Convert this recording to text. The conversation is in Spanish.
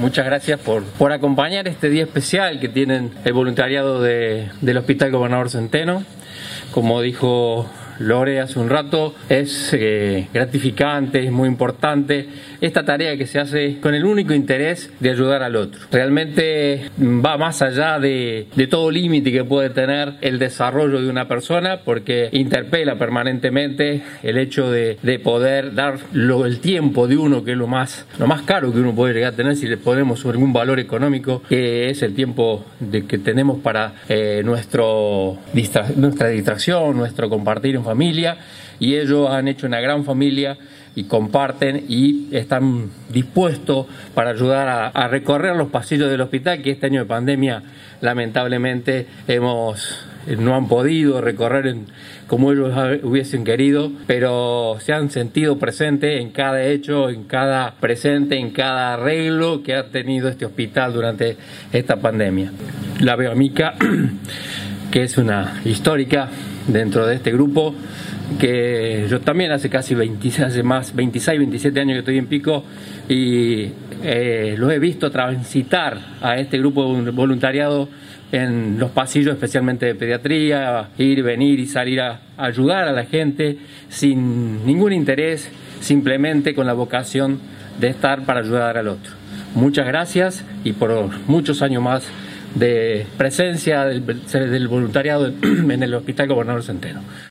muchas gracias por, por acompañar este día especial que tienen el voluntariado de, del Hospital Gobernador Centeno. Como dijo Lore hace un rato, es eh, gratificante, es muy importante esta tarea que se hace con el único interés de ayudar al otro. Realmente va más allá de, todo límite que puede tener el desarrollo de una persona porque interpela permanentemente el hecho de, poder dar el tiempo de uno, que es lo más, lo más caro que uno puede llegar a tener si le ponemos algún valor económico, que es el tiempo de que tenemos para eh, nuestro nuestra distracción, nuestro compartir en familia y ellos han hecho una gran familia y comparten y están dispuestos para ayudar a, recorrer los pasillos del hospital que este año de pandemia lamentablemente hemos no han podido recorrer como ellos hubiesen querido, pero se han sentido presentes en cada hecho, en cada presente, en cada arreglo que ha tenido este hospital durante esta pandemia. La veo a Mica, que es una histórica dentro de este grupo, que yo también hace casi 26, hace más 26, 27 años que estoy en Pico y eh, lo he visto transitar a este grupo de voluntariado en los pasillos, especialmente de pediatría, ir, venir y salir a ayudar a la gente sin ningún interés, simplemente con la vocación de estar para ayudar al otro. Muchas gracias y por muchos años más de presencia del, voluntariado en el Hospital Gobernador Centeno.